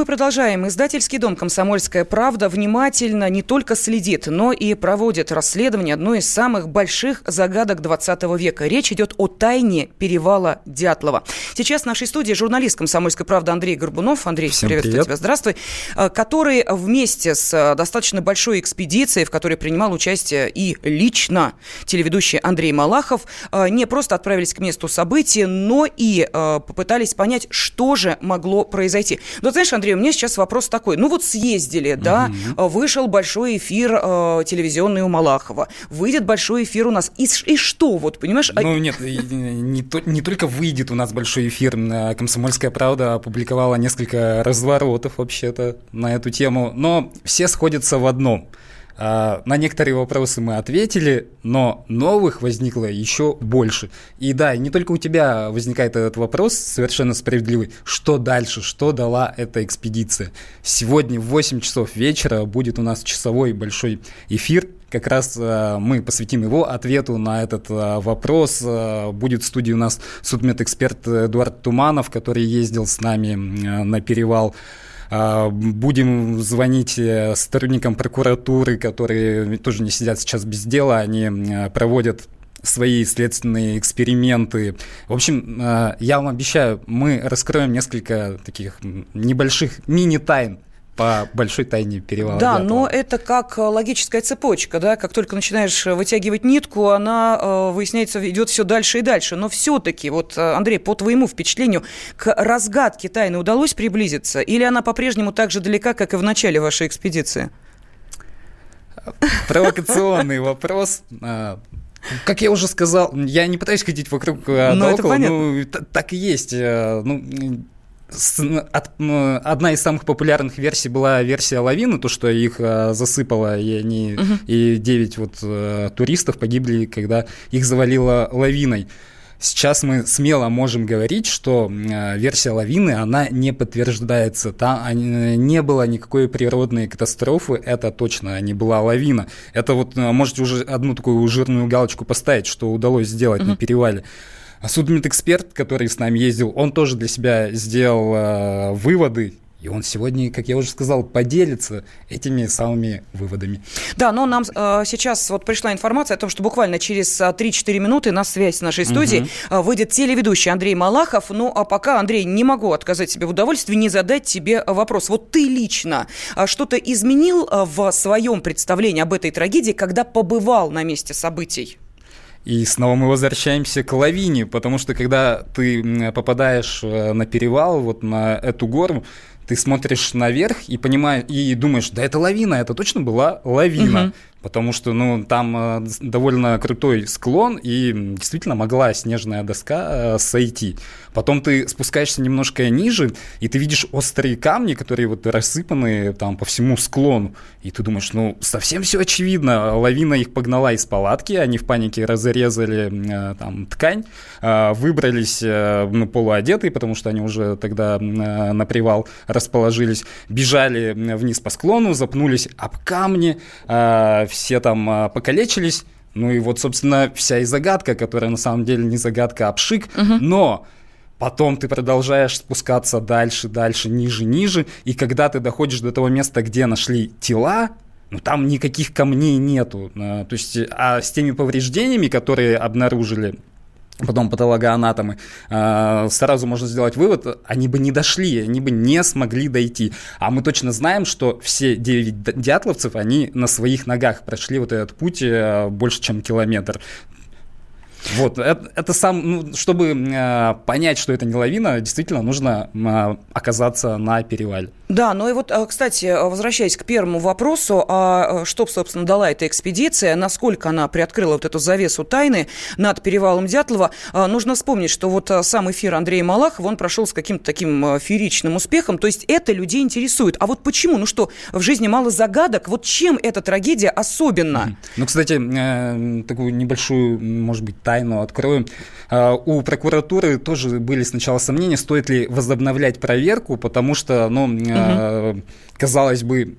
Мы продолжаем. Издательский дом «Комсомольская правда» внимательно не только следит, но и проводит расследование одной из самых больших загадок 20 века. Речь идет о тайне перевала Дятлова. Сейчас в нашей студии журналист «Комсомольской правды» Андрей Горбунов. Андрей, Всем приветствую привет. тебя. Здравствуй. Э, который вместе с э, достаточно большой экспедицией, в которой принимал участие и лично телеведущий Андрей Малахов, э, не просто отправились к месту события, но и попытались понять, что же могло произойти. Но знаешь, Андрей, у меня сейчас вопрос такой. Ну вот съездили, да, угу. вышел большой эфир э, телевизионный у Малахова, выйдет большой эфир у нас. И, и что, вот, понимаешь? А ну нет, не, не только выйдет у нас большой эфир. «Комсомольская правда» опубликовала несколько разворотов вообще-то на эту тему, но все сходятся в одном – на некоторые вопросы мы ответили, но новых возникло еще больше. И да, не только у тебя возникает этот вопрос, совершенно справедливый, что дальше, что дала эта экспедиция. Сегодня в 8 часов вечера будет у нас часовой большой эфир, как раз э, мы посвятим его ответу на этот э, вопрос. Будет в студии у нас судмедэксперт Эдуард Туманов, который ездил с нами на перевал. А, будем звонить э, сотрудникам прокуратуры, которые тоже не сидят сейчас без дела, они э, проводят свои следственные эксперименты. В общем, э, я вам обещаю, мы раскроем несколько таких небольших мини-тайн по большой тайне перевала. Да, Дятлова. но это как э, логическая цепочка, да, как только начинаешь э, вытягивать нитку, она, э, выясняется, идет все дальше и дальше. Но все-таки, вот, Андрей, по твоему впечатлению, к разгадке тайны удалось приблизиться? Или она по-прежнему так же далека, как и в начале вашей экспедиции? Провокационный вопрос. А, как я уже сказал, я не пытаюсь ходить вокруг да около, ну, так и есть. Ну, от, одна из самых популярных версий была версия лавины, то, что их а, засыпало, и они угу. и 9 вот а, туристов погибли, когда их завалило лавиной. Сейчас мы смело можем говорить, что э, версия лавины, она не подтверждается. Там не было никакой природной катастрофы, это точно не была лавина. Это вот можете уже одну такую жирную галочку поставить, что удалось сделать угу. на перевале. А судмедэксперт, который с нами ездил, он тоже для себя сделал э, выводы, и он сегодня, как я уже сказал, поделится этими самыми выводами. Да, но нам э, сейчас вот пришла информация о том, что буквально через 3-4 э, минуты на связь с нашей студией угу. выйдет телеведущий Андрей Малахов. Ну, а пока, Андрей, не могу отказать себе в удовольствии не задать тебе вопрос. Вот ты лично э, что-то изменил в своем представлении об этой трагедии, когда побывал на месте событий? И снова мы возвращаемся к лавине, потому что когда ты попадаешь э, на перевал, вот на эту гору, ты смотришь наверх и понимаешь, и думаешь, да это лавина, это точно была лавина. Угу потому что ну, там э, довольно крутой склон, и действительно могла снежная доска э, сойти. Потом ты спускаешься немножко ниже, и ты видишь острые камни, которые вот рассыпаны там по всему склону. И ты думаешь, ну, совсем все очевидно. Лавина их погнала из палатки, они в панике разрезали э, там ткань, выбрались ну, полуодетые, потому что они уже тогда на привал расположились, бежали вниз по склону, запнулись об камни, все там а, покалечились. Ну и вот, собственно, вся и загадка, которая на самом деле не загадка, а пшик. Угу. Но Потом ты продолжаешь спускаться дальше, дальше, ниже, ниже. И когда ты доходишь до того места, где нашли тела, ну там никаких камней нету. А, то есть, а с теми повреждениями, которые обнаружили потом патологоанатомы, а, сразу можно сделать вывод, они бы не дошли, они бы не смогли дойти. А мы точно знаем, что все 9 дятловцев, они на своих ногах прошли вот этот путь э, больше, чем километр. Вот, это, это сам, ну, чтобы э, понять, что это не лавина, действительно нужно э, оказаться на перевале. Да, ну и вот, э, кстати, возвращаясь к первому вопросу, а э, что, собственно, дала эта экспедиция, насколько она приоткрыла вот эту завесу тайны над перевалом Дятлова, э, нужно вспомнить, что вот сам эфир Андрея Малахова, он прошел с каким-то таким фееричным успехом, то есть это людей интересует. А вот почему? Ну что, в жизни мало загадок, вот чем эта трагедия особенна? Ну, кстати, э, такую небольшую, может быть, тайну открою. А, у прокуратуры тоже были сначала сомнения, стоит ли возобновлять проверку, потому что, ну, угу. Угу казалось бы,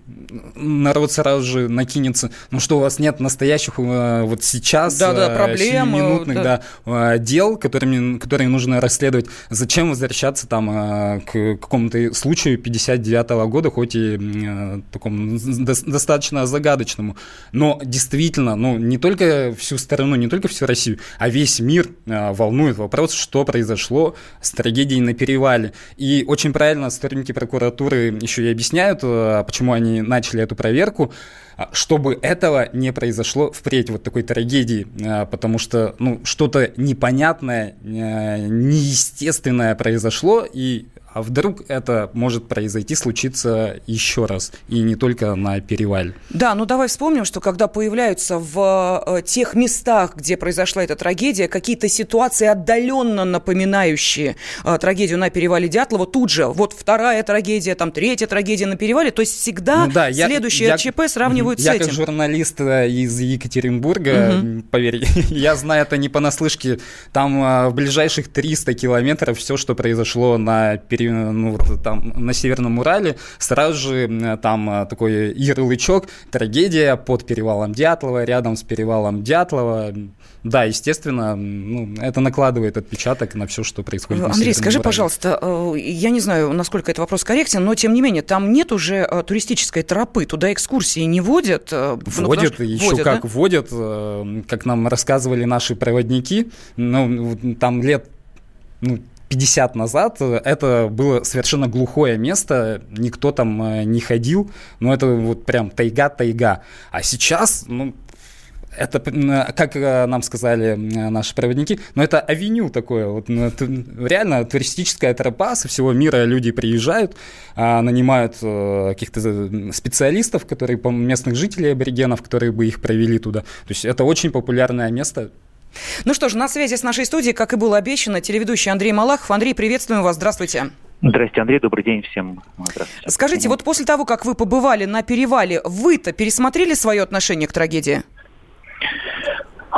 народ сразу же накинется, ну что у вас нет настоящих э, вот сейчас да, да, проблем, минутных да. Да, дел, которыми, которые нужно расследовать. Зачем возвращаться там к какому-то случаю 59 -го года, хоть и такому достаточно загадочному. Но действительно, ну не только всю страну, не только всю Россию, а весь мир волнует вопрос, что произошло с трагедией на перевале. И очень правильно сотрудники прокуратуры еще и объясняют, э, почему они начали эту проверку, а, чтобы этого не произошло впредь вот такой трагедии, э, потому что ну, что-то непонятное, э, неестественное произошло, и а вдруг это может произойти, случиться еще раз, и не только на перевале. Да, ну давай вспомним, что когда появляются в э, тех местах, где произошла эта трагедия, какие-то ситуации отдаленно напоминающие э, трагедию на перевале Дятлова, тут же вот вторая трагедия, там третья трагедия на перевале, то есть всегда ну, да, следующее я, ЧП сравнивают я, с этим. Я как журналист э, из Екатеринбурга, угу. поверь, я знаю это не понаслышке, там в ближайших 300 километров все, что произошло на перевале ну, вот, там, на Северном Урале, сразу же там э, такой ярлычок «Трагедия под перевалом Дятлова», рядом с перевалом Дятлова. Да, естественно, ну, это накладывает отпечаток на все, что происходит Андрей, на скажи, Урале. пожалуйста, э, я не знаю, насколько этот вопрос корректен, но тем не менее, там нет уже э, туристической тропы, туда экскурсии не водят? Водят, ну, еще водят, как да? водят, как нам рассказывали наши проводники, ну, там лет ну, 50 назад это было совершенно глухое место, никто там э, не ходил, но это вот прям тайга-тайга. А сейчас, ну, это, как э, нам сказали наши проводники, но это авеню такое, вот, ну, реально туристическая тропа, со всего мира люди приезжают, а, нанимают э, каких-то специалистов, которые, местных жителей аборигенов, которые бы их провели туда. То есть это очень популярное место, ну что ж, на связи с нашей студией, как и было обещано, телеведущий Андрей Малахов. Андрей, приветствуем вас. Здравствуйте. Здравствуйте, Андрей. Добрый день всем. Здравствуйте. Скажите, вот после того, как вы побывали на перевале, вы-то пересмотрели свое отношение к трагедии?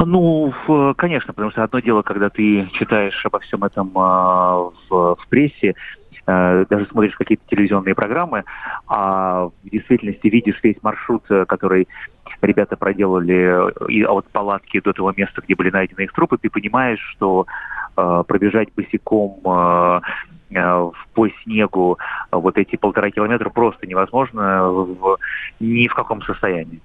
Ну, конечно, потому что одно дело, когда ты читаешь обо всем этом а, в, в прессе, даже смотришь какие-то телевизионные программы, а в действительности видишь весь маршрут, э, который ребята проделали э, и от палатки до того места, где были найдены их трупы, ты понимаешь, что э, пробежать босиком э, по снегу вот эти полтора километра просто невозможно в, ни в каком состоянии.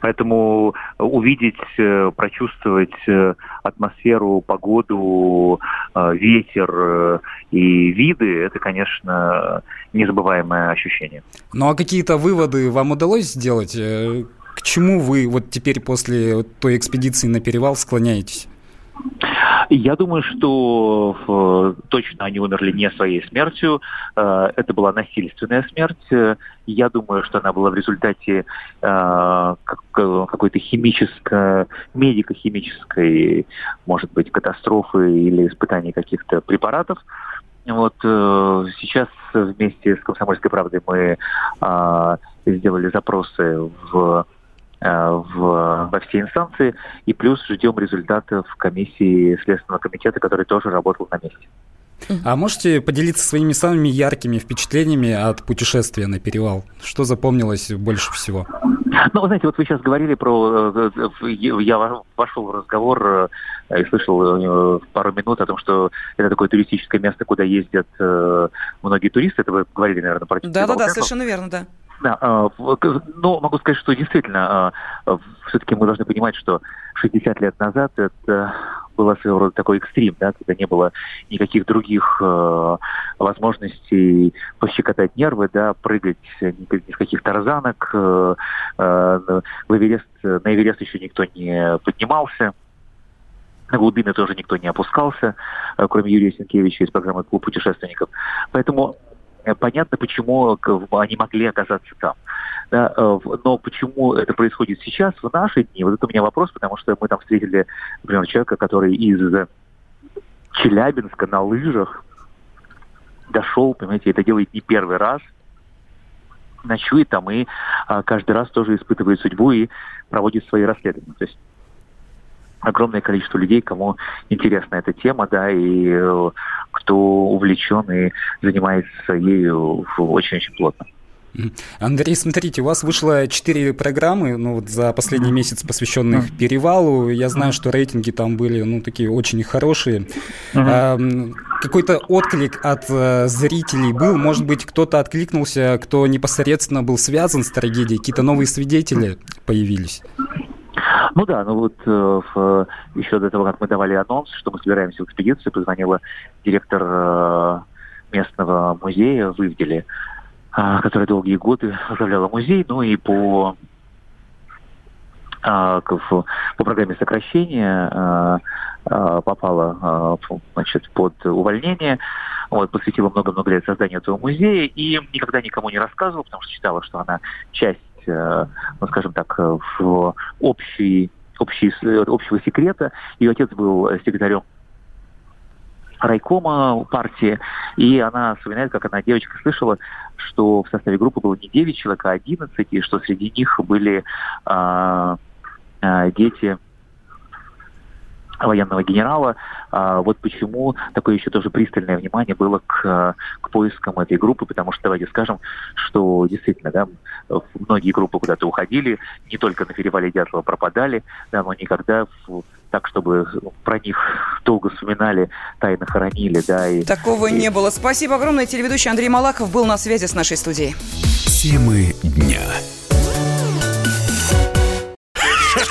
Поэтому увидеть, э, прочувствовать э, атмосферу, погоду, э, ветер и виды, это, конечно, незабываемое ощущение. Ну а какие-то выводы вам удалось сделать? К чему вы вот теперь после той экспедиции на перевал склоняетесь? Я думаю, что э, точно они умерли не своей смертью. Э, это была насильственная смерть. Я думаю, что она была в результате э, какой-то химической, медико-химической, может быть, катастрофы или испытаний каких-то препаратов. Вот сейчас вместе с «Комсомольской правдой» мы сделали запросы в Э, в, во все инстанции, и плюс ждем результатов комиссии Следственного комитета, который тоже работал на месте. А можете поделиться своими самыми яркими впечатлениями от путешествия на перевал? Что запомнилось больше всего? Ну, знаете, вот вы сейчас говорили про... Э, э, я вошел в разговор и слышал пару минут о том, что это такое туристическое место, куда ездят многие туристы. Это вы говорили, наверное, про Да-да-да, совершенно верно, да. Да, но могу сказать, что действительно, а, все-таки мы должны понимать, что 60 лет назад это было своего рода такой экстрим, да, когда не было никаких других э, возможностей пощекотать нервы, да, прыгать ни, ни в каких тарзанок. Э, э, в Эверест, на Эверест еще никто не поднимался. На глубины тоже никто не опускался, кроме Юрия Сенкевича из программы «Клуб путешественников». Поэтому Э, понятно, почему они могли оказаться там. Да, э, но почему это происходит сейчас, в наши дни, вот это у меня вопрос, потому что мы там встретили, например, человека, который из Челябинска на лыжах дошел, понимаете, это делает не первый раз, ночует там и а, каждый раз тоже испытывает судьбу и проводит свои расследования. То есть огромное количество людей, кому интересна эта тема, да, и э, кто увлечен и занимается ею очень-очень плотно. Андрей, смотрите, у вас вышло четыре программы, ну вот за последний месяц, посвященных перевалу. Я знаю, что рейтинги там были, ну, такие очень хорошие. А, какой-то отклик от а, зрителей был? Может быть, кто-то откликнулся, кто непосредственно был связан с трагедией? Какие-то новые свидетели появились? Ну да, ну вот э, в, еще до того, как мы давали анонс, что мы собираемся в экспедицию, позвонила директор э, местного музея в Ивделе, а, которая долгие годы возглавляла музей, ну и по а, по программе сокращения а, попала значит, под увольнение, вот, посвятила много-много лет созданию этого музея и никогда никому не рассказывала, потому что считала, что она часть, ну, скажем так, в общий, общий, общего секрета. Ее отец был секретарем райкома партии, и она вспоминает, как одна девочка слышала, что в составе группы было не 9 человек, а 11, и что среди них были а, а, дети военного генерала. А, вот почему такое еще тоже пристальное внимание было к, к поискам этой группы, потому что давайте скажем, что действительно, да, многие группы куда-то уходили, не только на перевале Дятлова пропадали, да, но никогда в, так, чтобы про них долго вспоминали, тайно хоронили, да. И, Такого и... не было. Спасибо огромное. Телеведущий Андрей Малахов был на связи с нашей студией. Темы дня.